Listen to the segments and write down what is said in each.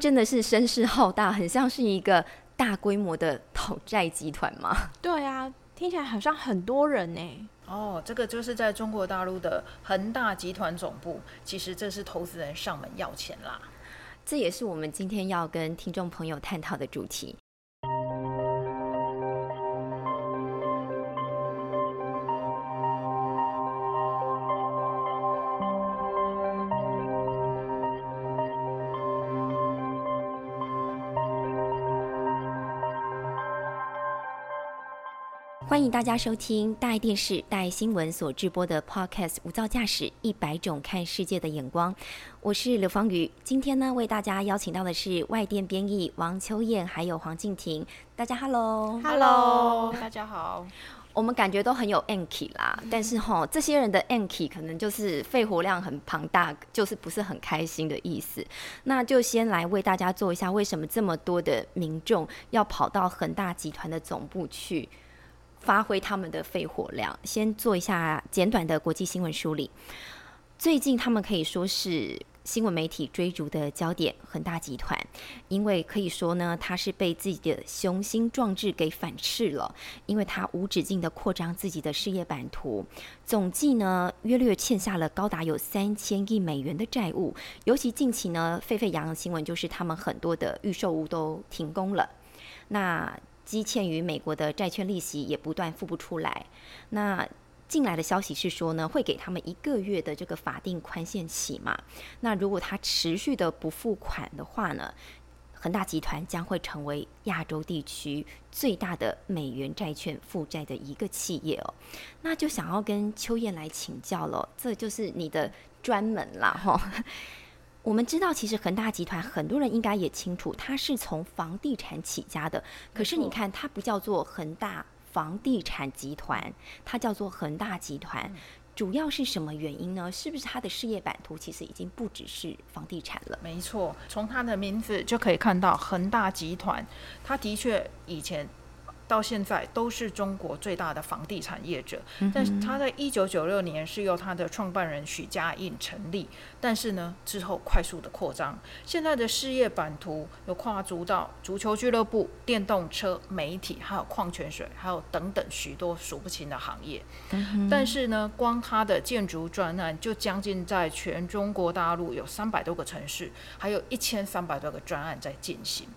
真的是声势浩大，很像是一个大规模的讨债集团吗？对啊，听起来好像很多人呢。哦，这个就是在中国大陆的恒大集团总部。其实这是投资人上门要钱啦。这也是我们今天要跟听众朋友探讨的主题。欢迎大家收听大爱电视、大爱新闻所直播的 Podcast《无噪驾驶一百种看世界的眼光》，我是刘芳瑜。今天呢，为大家邀请到的是外电编译王秋燕，还有黄静婷。大家 Hello，Hello，大家好。我们感觉都很有 anky 啦，但是哈，这些人的 anky 可能就是肺活量很庞大，就是不是很开心的意思。那就先来为大家做一下，为什么这么多的民众要跑到恒大集团的总部去？发挥他们的肺活量，先做一下简短的国际新闻梳理。最近他们可以说是新闻媒体追逐的焦点，恒大集团，因为可以说呢，它是被自己的雄心壮志给反噬了，因为它无止境的扩张自己的事业版图，总计呢约略欠下了高达有三千亿美元的债务。尤其近期呢，沸沸扬扬的新闻就是他们很多的预售屋都停工了。那积欠于美国的债券利息也不断付不出来。那进来的消息是说呢，会给他们一个月的这个法定宽限期嘛。那如果他持续的不付款的话呢，恒大集团将会成为亚洲地区最大的美元债券负债的一个企业哦。那就想要跟秋燕来请教了，这就是你的专门啦，哈。我们知道，其实恒大集团很多人应该也清楚，它是从房地产起家的。可是你看，它不叫做恒大房地产集团，它叫做恒大集团。主要是什么原因呢？是不是它的事业版图其实已经不只是房地产了？没错，从它的名字就可以看到，恒大集团，它的确以前。到现在都是中国最大的房地产业者，但是他在一九九六年是由他的创办人许家印成立，但是呢之后快速的扩张，现在的事业版图有跨足到足球俱乐部、电动车、媒体，还有矿泉水，还有等等许多数不清的行业。但是呢，光他的建筑专案就将近在全中国大陆有三百多个城市，还有一千三百多个专案在进行，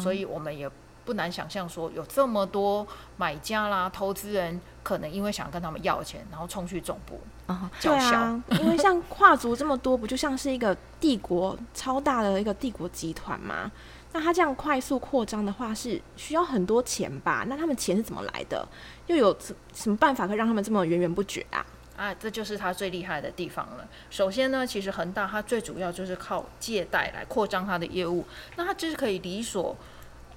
所以我们也。不难想象，说有这么多买家啦、投资人，可能因为想跟他们要钱，然后冲去总部啊，叫嚣。因为像跨族这么多，不就像是一个帝国超大的一个帝国集团吗？那他这样快速扩张的话，是需要很多钱吧？那他们钱是怎么来的？又有什么办法可以让他们这么源源不绝啊？啊，这就是他最厉害的地方了。首先呢，其实恒大它最主要就是靠借贷来扩张它的业务，那它就是可以理所。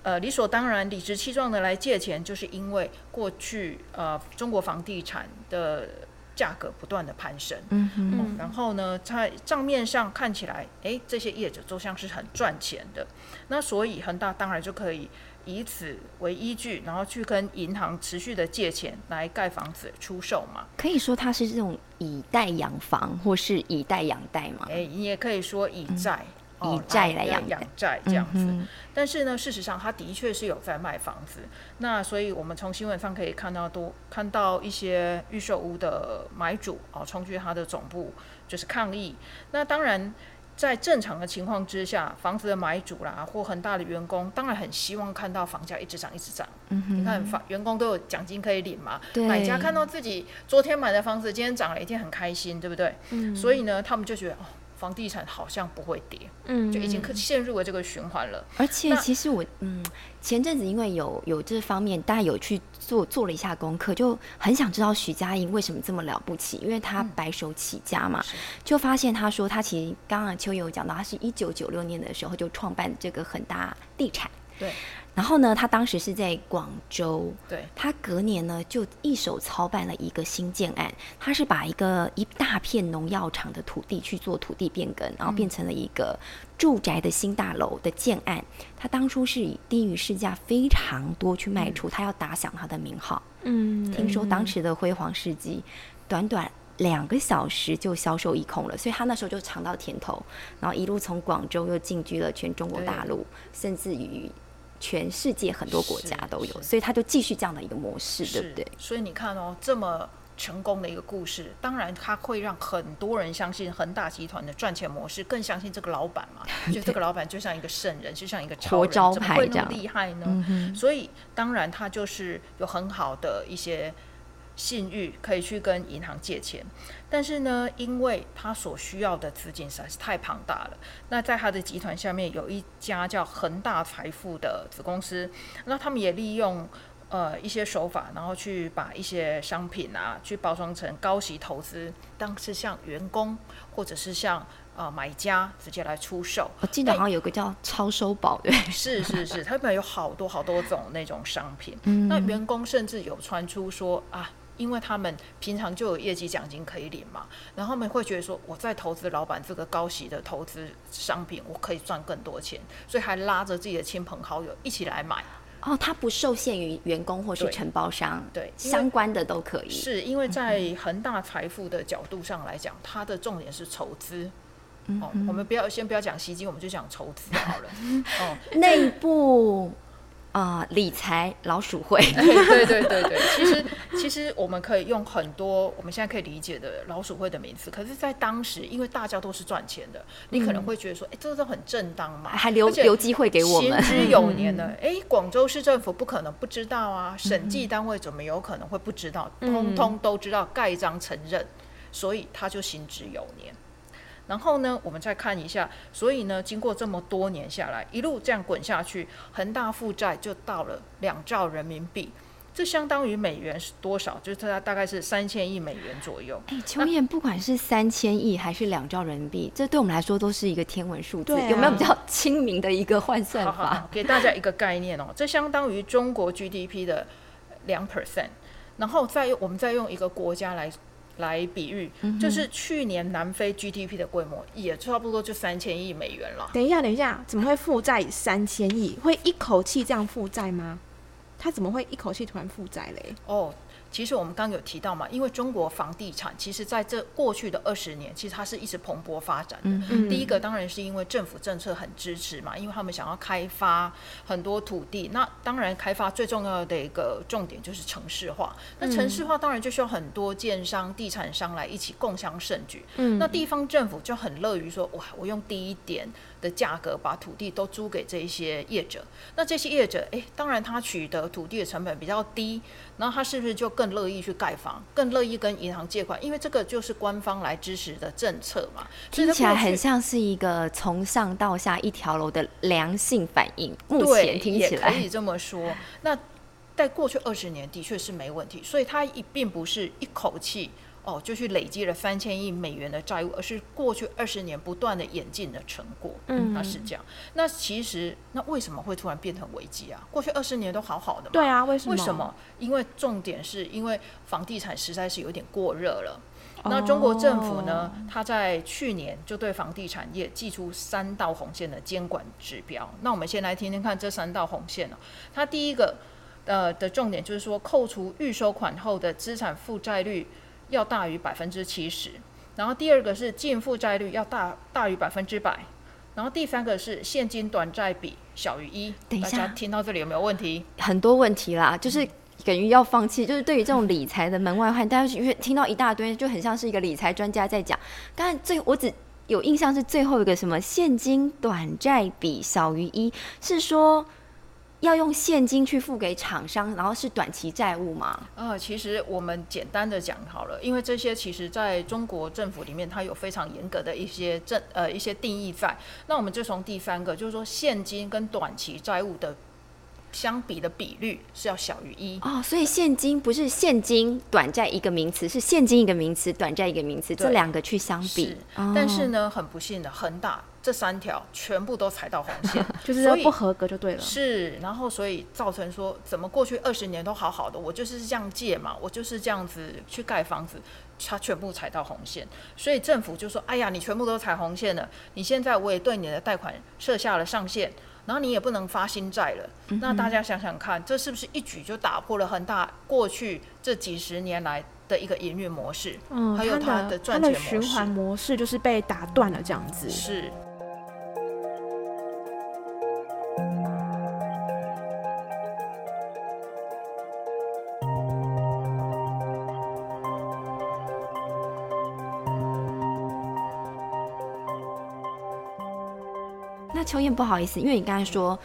呃，理所当然、理直气壮的来借钱，就是因为过去呃中国房地产的价格不断的攀升，嗯嗯，然后呢，在账面上看起来，哎，这些业者都像是很赚钱的，那所以恒大当然就可以以此为依据，然后去跟银行持续的借钱来盖房子出售嘛。可以说它是这种以贷养房，或是以贷养贷嘛？哎，你也可以说以债。以债来养养债这样子，但是呢，事实上他的确是有在卖房子。那所以我们从新闻上可以看到，多看到一些预售屋的买主啊，冲去他的总部就是抗议。那当然，在正常的情况之下，房子的买主啦或很大的员工，当然很希望看到房价一直涨一直涨。你看，房员工都有奖金可以领嘛？买家看到自己昨天买的房子今天涨了一天，很开心，对不对？所以呢，他们就觉得哦。房地产好像不会跌，嗯就已经陷入了这个循环了。而且其实我嗯，前阵子因为有有这方面，大家有去做做了一下功课，就很想知道许家印为什么这么了不起，因为他白手起家嘛，是。就发现他说他其实刚刚秋有讲到，他是一九九六年的时候就创办这个恒大地产，对然后呢，他当时是在广州，对，他隔年呢就一手操办了一个新建案，他是把一个一大片农药厂的土地去做土地变更，然后变成了一个住宅的新大楼的建案。他当初是以低于市价非常多去卖出，他要打响他的名号。嗯，听说当时的辉煌事迹，短短两个小时就销售一空了，所以他那时候就尝到甜头，然后一路从广州又进军了全中国大陆，甚至于全世界很多国家都有，所以他就继续这样的一个模式，对不对？所以你看哦，这么成功的一个故事，当然它会让很多人相信恒大集团的赚钱模式，更相信这个老板嘛，觉得这个老板就像一个圣人，就像一个超人，招牌怎么会那么厉害呢？嗯，所以当然他就是有很好的一些信誉，可以去跟银行借钱。但是呢，因为他所需要的资金实在是太庞大了，那在他的集团下面有一家叫恒大财富的子公司，那他们也利用。呃，一些手法，然后去把一些商品啊，去包装成高息投资，当是向员工或者是向呃买家直接来出售。我记得好像有个叫超收宝，对，是是是，他们有好多好多种那种商品。嗯那员工甚至有传出说啊，因为他们平常就有业绩奖金可以领嘛，然后他们会觉得说，我在投资老板这个高息的投资商品，我可以赚更多钱，所以还拉着自己的亲朋好友一起来买。哦，它不受限于员工或是承包商，对相关的都可以。是因为在恒大财富的角度上来讲，它的重点是筹资。哦，我们不要先不要讲吸金，我们就讲筹资好了。哦，内部啊、理财老鼠会，对对对对，其实其实我们可以用很多我们现在可以理解的老鼠会的名词，可是，在当时，因为大家都是赚钱的，你可能会觉得说，哎、这个都很正当嘛，还留留机会给我们行之有年呢。哎，广州市政府不可能不知道啊，审计单位怎么有可能会不知道？通通都知道，盖章承认，所以他就行之有年。然后呢，我们再看一下，所以呢，经过这么多年下来，一路这样滚下去，恒大负债就到了两兆人民币，这相当于美元是多少？就是它大概是三千亿美元左右。哎，秋燕，不管是三千亿还是两兆人民币，这对我们来说都是一个天文数字。有没有比较亲民的一个换算法？好好好，给大家一个概念哦，这相当于中国 GDP 的两 percent，然后再用我们再用一个国家来来比喻，就是去年南非 GDP 的规模也差不多就三千亿美元了。等一下，等一下，怎么会负债三千亿？会一口气这样负债吗？他怎么会一口气突然负债嘞？哦，其实我们刚刚有提到嘛，因为中国房地产其实在这过去的二十年，其实它是一直蓬勃发展的。嗯第一个当然是因为政府政策很支持嘛，因为他们想要开发很多土地。那当然，开发最重要的一个重点就是城市化。那城市化当然就需要很多建商、地产商来一起共襄盛举。嗯那地方政府就很乐于说，哇，我用低一点的价格把土地都租给这一些业者。那这些业者，诶，当然他取得土地的成本比较低，然后他是不是就更乐意去盖房，更乐意跟银行借款？因为这个就是官方来支持的政策嘛。听起来很像是一个从上到下一条楼的良性反应。目对，前听起来可以，这么说。那在过去二十年的确是没问题，所以它一并不是一口气哦就去累积了三千亿美元的债务，而是过去二十年不断的演进的成果。嗯那是这样。那其实那为什么会突然变成危机啊？过去二十年都好好的嘛。对啊，为什么？为什么？因为重点是因为房地产实在是有点过热了。那中国政府呢，哦它在去年就对房地产业寄出三道红线的监管指标。那我们先来听听看这三道红线哦。它第一个呃的重点就是说，扣除预收款后的资产负债率要大于百分之七十。然后第二个是净负债率要大大于百分之百。然后第三个是现金短债比小于一。等一下大家听到这里有没有问题？很多问题啦，就是等于要放弃。就是对于这种理财的门外汉，大家因为听到一大堆，就很像是一个理财专家在讲。当然最我只有印象是最后一个什么现金短债比小于一，是说要用现金去付给厂商，然后是短期债务吗？呃，其实我们简单的讲好了，因为这些其实在中国政府里面，它有非常严格的一些政呃一些定义在。那我们就从第三个，就是说现金跟短期债务的相比的比率是要小于一。哦，所以现金不是现金短债一个名词，是现金一个名词，短债一个名词，这两个去相比。但是呢，很不幸的，恒大这三条全部都踩到红线，就是不合格就对了。是，然后所以造成说，怎么过去二十年都好好的，我就是这样借嘛，我就是这样子去盖房子，它全部踩到红线，所以政府就说，哎呀，你全部都踩红线了，你现在我也对你的贷款设下了上限，然后你也不能发新债了。那大家想想看，这是不是一举就打破了恒大过去这几十年来的一个营运模式？嗯，还有它的它的钱模式循环模式就是被打断了，这样子。是。不好意思，因为你刚才说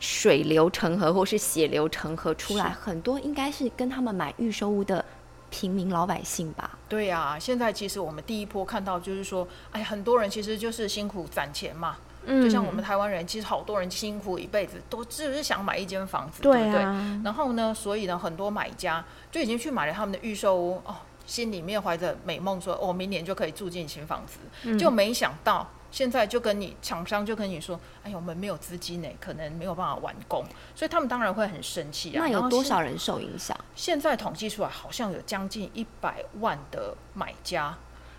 水流成河或是血流成河出来，很多应该是跟他们买预售屋的平民老百姓吧？对呀、现在其实我们第一波看到就是说，哎，很多人其实就是辛苦攒钱嘛，嗯就像我们台湾人，其实好多人辛苦一辈子，都只是想买一间房子，对对不对？啊，然后呢，所以呢，很多买家就已经去买了他们的预售屋，哦，心里面怀着美梦说，我、明年就可以住进新房子，嗯就没想到。现在就跟你厂商就跟你说，哎呀，我们没有资金呢，可能没有办法完工，所以他们当然会很生气啊。那有多少人受影响？现在统计出来，好像有将近一百万的买家，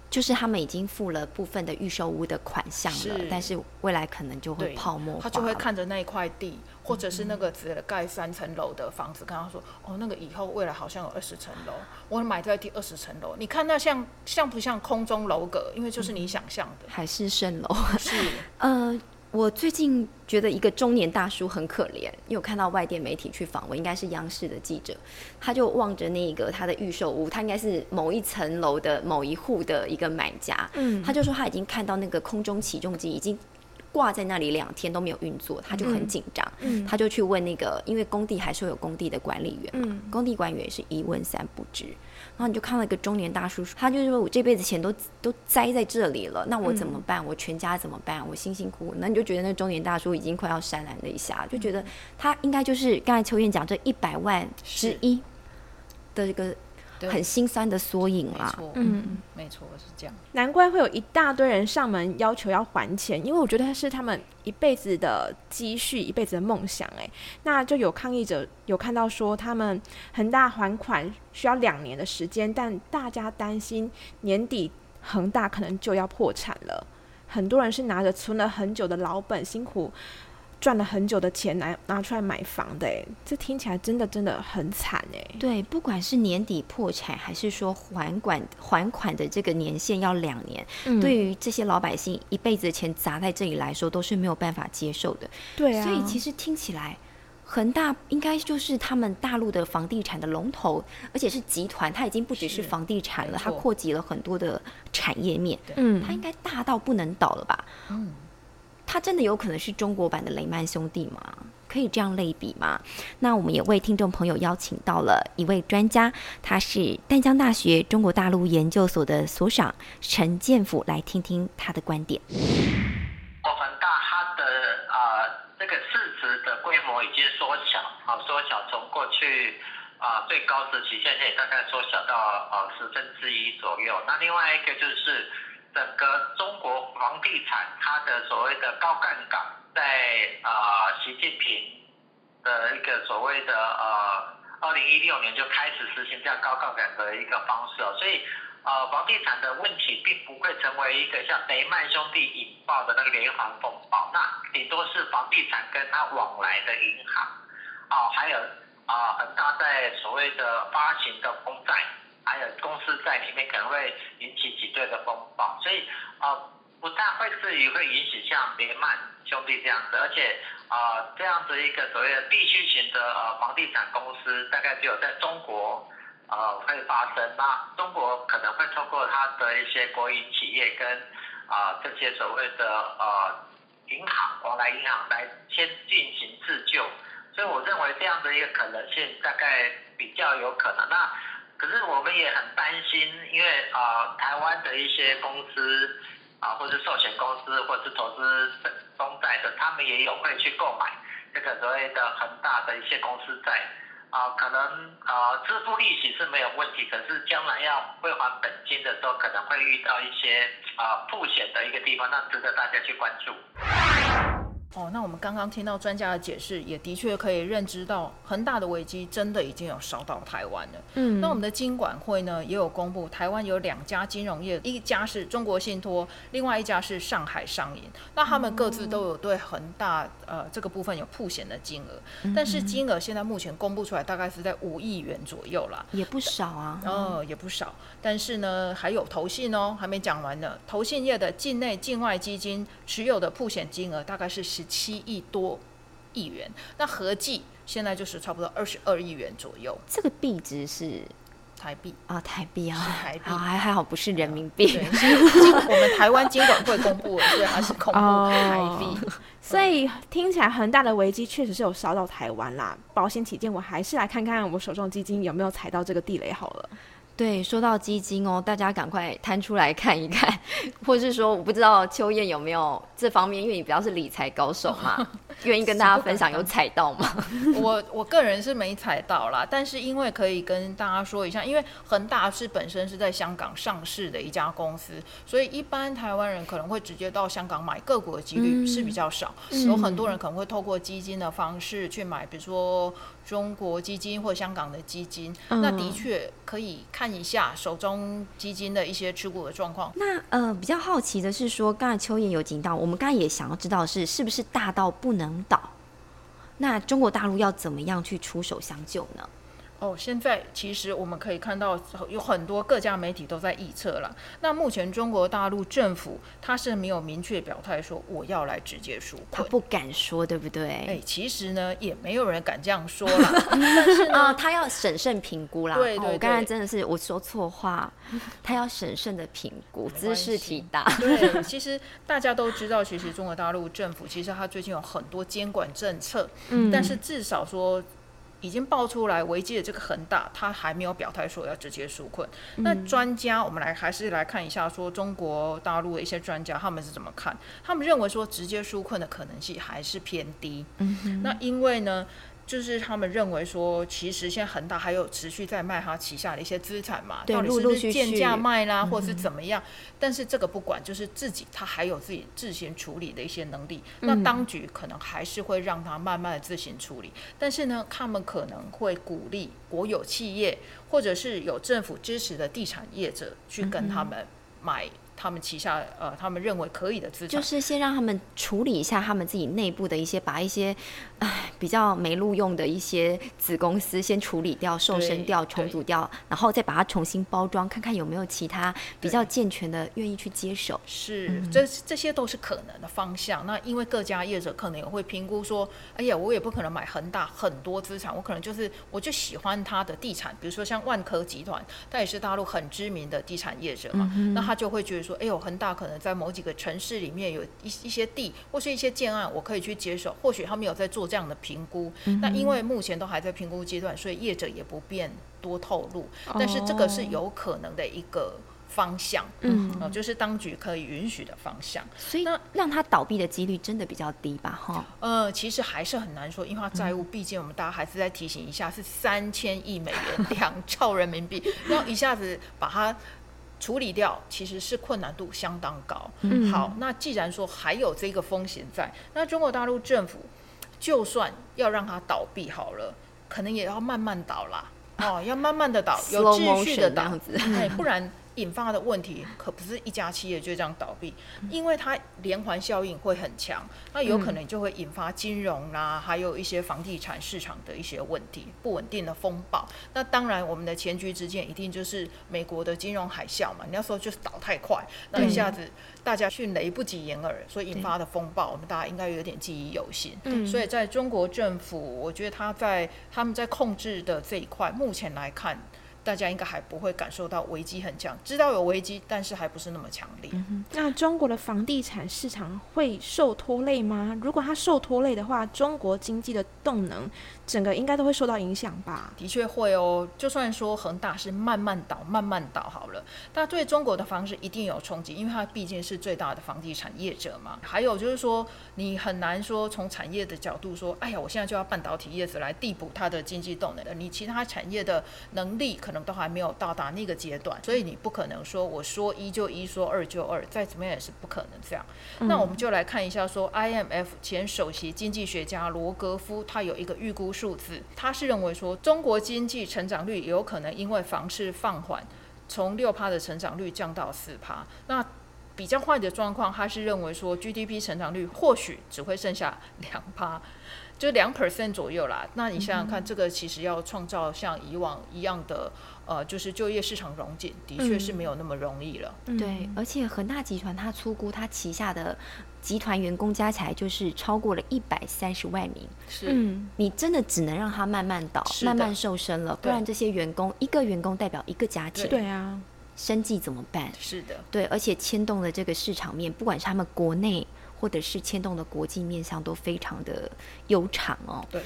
就是他们已经付了部分的预售屋的款项了是，但是未来可能就会泡沫化他就会看着那一块地，或者是那个只盖三层楼的房子，跟他说：“哦，那个以后未来好像有二十层楼，我买在第二十层楼。你看那像像不像空中楼阁？因为就是你想象的，海市蜃楼。是 呃，我最近觉得一个中年大叔很可怜，因为我看到外电媒体去访问，应该是央视的记者，他就望着那个他的预售屋，他应该是某一层楼的某一户的一个买家，嗯他就说他已经看到那个空中起重机已经。挂在那里两天都没有运作，他就很紧张，嗯。他就去问那个，因为工地还是会有工地的管理员嘛，嗯。工地管理员是一问三不知，然后你就看到一个中年大叔，他就说我这辈子钱都都栽在这里了，那我怎么办？我全家怎么办？我辛辛苦苦，那你就觉得那中年大叔已经快要潸然泪下，就觉得他应该就是刚才秋燕讲这一百万之一的一个对很心酸的缩影啦。嗯，没错是这样。难怪会有一大堆人上门要求要还钱，因为我觉得是他们一辈子的积蓄，一辈子的梦想。哎，那就有抗议者有看到说，他们恒大还款需要两年的时间，但大家担心年底恒大可能就要破产了。很多人是拿着存了很久的老本，辛苦赚了很久的钱拿拿出来买房的，哎，这听起来真的真的很惨哎。对，不管是年底破产，还是说还款还款的这个年限要两年，嗯对于这些老百姓一辈子的钱砸在这里来说，都是没有办法接受的。对啊，所以其实听起来，恒大应该就是他们大陆的房地产的龙头，而且是集团，它已经不只是是房地产了，它扩及了很多的产业面，嗯它应该大到不能倒了吧？嗯，它真的有可能是中国版的雷曼兄弟吗？可以这样类比吗？那我们也为听众朋友邀请到了一位专家，他是淡江大学中国大陆研究所的所长陈建甫，来听听他的观点。国恒大它的啊、这个市值的规模已经缩小，啊缩小从过去啊、最高时期，现在大概缩小到呃十分之一左右。那另外一个就是整个中国房地产它的所谓的高杠杆，在啊、习近平的一个所谓的呃二零一六年就开始实行这样高杠杆的一个方式哦，所以。呃，房地产的问题并不会成为一个像雷曼兄弟引爆的那个连环风暴，那顶多是房地产跟它往来的银行，哦，还有啊、恒大在所谓的发行的公债，还有公司在里面可能会引起挤兑的风暴，所以呃，不但会至于会引起像雷曼兄弟这样子，而且啊、这样子一个所谓的地区型的呃房地产公司，大概只有在中国。呃会发生。那中国可能会透过它的一些国营企业跟啊、这些所谓的呃银行、往来银行来先进行自救，所以我认为这样的一个可能性大概比较有可能。那可是我们也很担心，因为啊，台湾的一些公司啊，或者寿险公司，或者是投资中债的，他们也有会去购买这个所谓的恒大的一些公司债啊，可能啊支付利息是没有问题，可是将来要归还本金的时候，可能会遇到一些啊风险的一个地方，那值得大家去关注。哦，那我们刚刚听到专家的解释，也的确可以认知到恒大的危机真的已经有烧到台湾了。嗯，那我们的金管会呢也有公布，台湾有两家金融业，一家是中国信托，另外一家是上海商银。那他们各自都有对恒大呃这个部分有铺险的金额，但是金额现在目前公布出来大概是在五亿元左右啦，也不少啊。哦，也不少。但是呢，还有投信哦，还没讲完呢。投信业的境内境外基金持有的铺险金额大概是十。七亿多亿元，那合计现在就是差不多二十二亿元左右。这个币值是台币啊，台币啊，台币，还还好不是人民币。我们台湾监管会公布了，所以它是公布台币。所以听起来恒大的危机确实是有烧到台湾啦。保险起见，我还是来看看我手中基金有没有踩到这个地雷好了。对，说到基金哦，大家赶快摊出来看一看，或是说，我不知道秋燕有没有这方面，因为你比较是理财高手嘛，愿意跟大家分享有踩到吗？我我个人是没踩到啦，但是因为可以跟大家说一下，因为恒大是本身是在香港上市的一家公司，所以一般台湾人可能会直接到香港买个股的几率是比较少，有很多人可能会透过基金的方式去买，比如说。中国基金或香港的基金，那的确可以看一下手中基金的一些持股的状况。那呃，比较好奇的是说，刚才秋叶有提到，我们刚才也想要知道是是不是大到不能能倒？那中国大陆要怎么样去出手相救呢？哦，现在其实我们可以看到有很多各家媒体都在预测了。那目前中国大陆政府他是没有明确表态说我要来直接纾困，他不敢说，对不对？哎，其实呢也没有人敢这样说了。但是啊，他要审慎评估啦。对对，我刚才真的是我说错话，他要审慎的评估，姿势体大。对，其实大家都知道，其实中国大陆政府其实他最近有很多监管政策，嗯，但是至少说。已经爆出来危机的这个恒大，他还没有表态说要直接纾困。那专家，我们来还是来看一下，说中国大陆的一些专家他们是怎么看？他们认为说直接纾困的可能性还是偏低。那因为呢？就是他们认为说，其实现在恒大还有持续在卖他旗下的一些资产嘛，到底是不是贱价卖啦，或者是怎么样？但是这个不管，就是自己他还有自己自行处理的一些能力。那当局可能还是会让他慢慢的自行处理，但是呢，他们可能会鼓励国有企业或者是有政府支持的地产业者去跟他们买。他们旗下呃，他们认为可以的资产，就是先让他们处理一下他们自己内部的一些，把一些唉比较没录用的一些子公司先处理掉、瘦身掉、重组掉，然后再把它重新包装，看看有没有其他比较健全的愿意去接手。是，这这些都是可能的方向。那因为各家业者可能也会评估说，哎呀，我也不可能买恒大很多资产，我可能就是我就喜欢它的地产，比如说像万科集团，它也是大陆很知名的地产业者嘛，那他就会觉得。说，哎呦，恒大可能在某几个城市里面有一一些地，或是一些建案，我可以去接手。或许他们有在做这样的评估，那因为目前都还在评估阶段，所以业者也不便多透露。但是这个是有可能的一个方向，嗯，就是当局可以允许的方向。所以，那让它倒闭的几率真的比较低吧？哈，呃，其实还是很难说，因为它债务，毕竟我们大家还是在提醒一下，是三千亿美元，两兆人民币，要一下子把它。处理掉其实是困难度相当高。嗯，好，那既然说还有这个风险在，那中国大陆政府就算要让它倒闭好了，可能也要慢慢倒啦。哦，要慢慢的倒，有秩序的倒，哎，不然。引发的问题可不是一家企业就这样倒闭，因为它连环效应会很强，那有可能就会引发金融啦，还有一些房地产市场的一些问题，不稳定的风暴。那当然，我们的前局之见一定就是美国的金融海啸嘛。你要说就是倒太快，那一下子大家迅雷不及掩耳，所以引发的风暴，我们大家应该有点记忆犹新。嗯，所以在中国政府，我觉得他在他们在控制的这一块，目前来看。大家应该还不会感受到危机很强，知道有危机，但是还不是那么强烈。那中国的房地产市场会受拖累吗？如果它受拖累的话，中国经济的动能整个应该都会受到影响吧？的确会哦，就算说恒大是慢慢倒、慢慢倒好了，但对中国的房市一定有冲击，因为它毕竟是最大的房地产业者嘛。还有就是说，你很难说从产业的角度说，哎呀，我现在就要半导体业者来递补它的经济动能的，你其他产业的能力可能都还没有到达那个阶段，所以你不可能说我说一就一，说二就二，再怎么样也是不可能这样。那我们就来看一下，说 IMF 前首席经济学家罗格夫他有一个预估数字，他是认为说中国经济成长率有可能因为房市放缓，从六趴的成长率降到四趴。那比较坏的状况，他是认为说 GDP 成长率或许只会剩下两趴。就两 percent 左右啦，那你想想看，这个其实要创造像以往一样的，呃，就是就业市场融景，的确是没有那么容易了。对，而且恒大集团它出估，它旗下的集团员工加起来就是超过了一百三十万名。是，嗯，你真的只能让它慢慢倒，慢慢瘦身了，不然这些员工一个员工代表一个家庭，对啊，生计怎么办？是的，对，而且牵动了这个市场面，不管是他们国内或者是牵动的国际面上，都非常的悠长哦。对。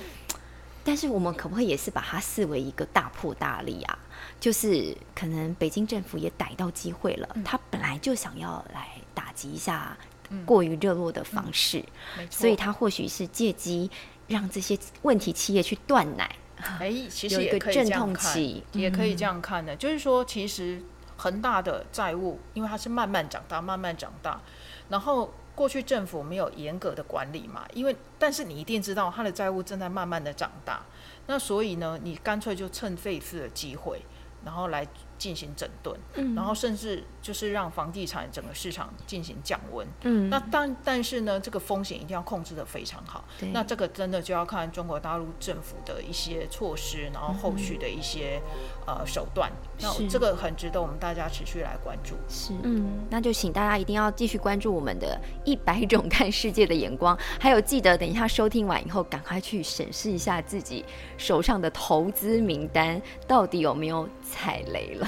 但是我们可不可以也是把它视为一个大破大立啊？就是可能北京政府也逮到机会了，他本来就想要来打击一下过于热络的房市，没错。所以他或许是借机让这些问题企业去断奶，哎，其实也可以这样看，期。也可以这样看的，就是说，其实恒大的债务，因为它是慢慢长大，慢慢长大，然后过去政府没有严格的管理嘛，因为但是你一定知道他的债务正在慢慢的长大，那所以呢，你干脆就趁这一次的机会，然后来进行整顿，嗯然后甚至就是让房地产整个市场进行降温。嗯，那但但是呢，这个风险一定要控制的非常好。对那这个真的就要看中国大陆政府的一些措施，然后后续的一些、呃手段。那这个很值得我们大家持续来关注。是，嗯，那就请大家一定要继续关注我们的一百种看世界的眼光，还有记得等一下收听完以后，赶快去审视一下自己手上的投资名单到底有没有踩雷了。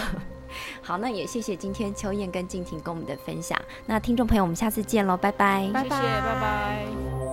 好，那也谢谢今天秋燕跟静婷跟我们的分享。那听众朋友，我们下次见喽，拜拜。拜谢谢，拜拜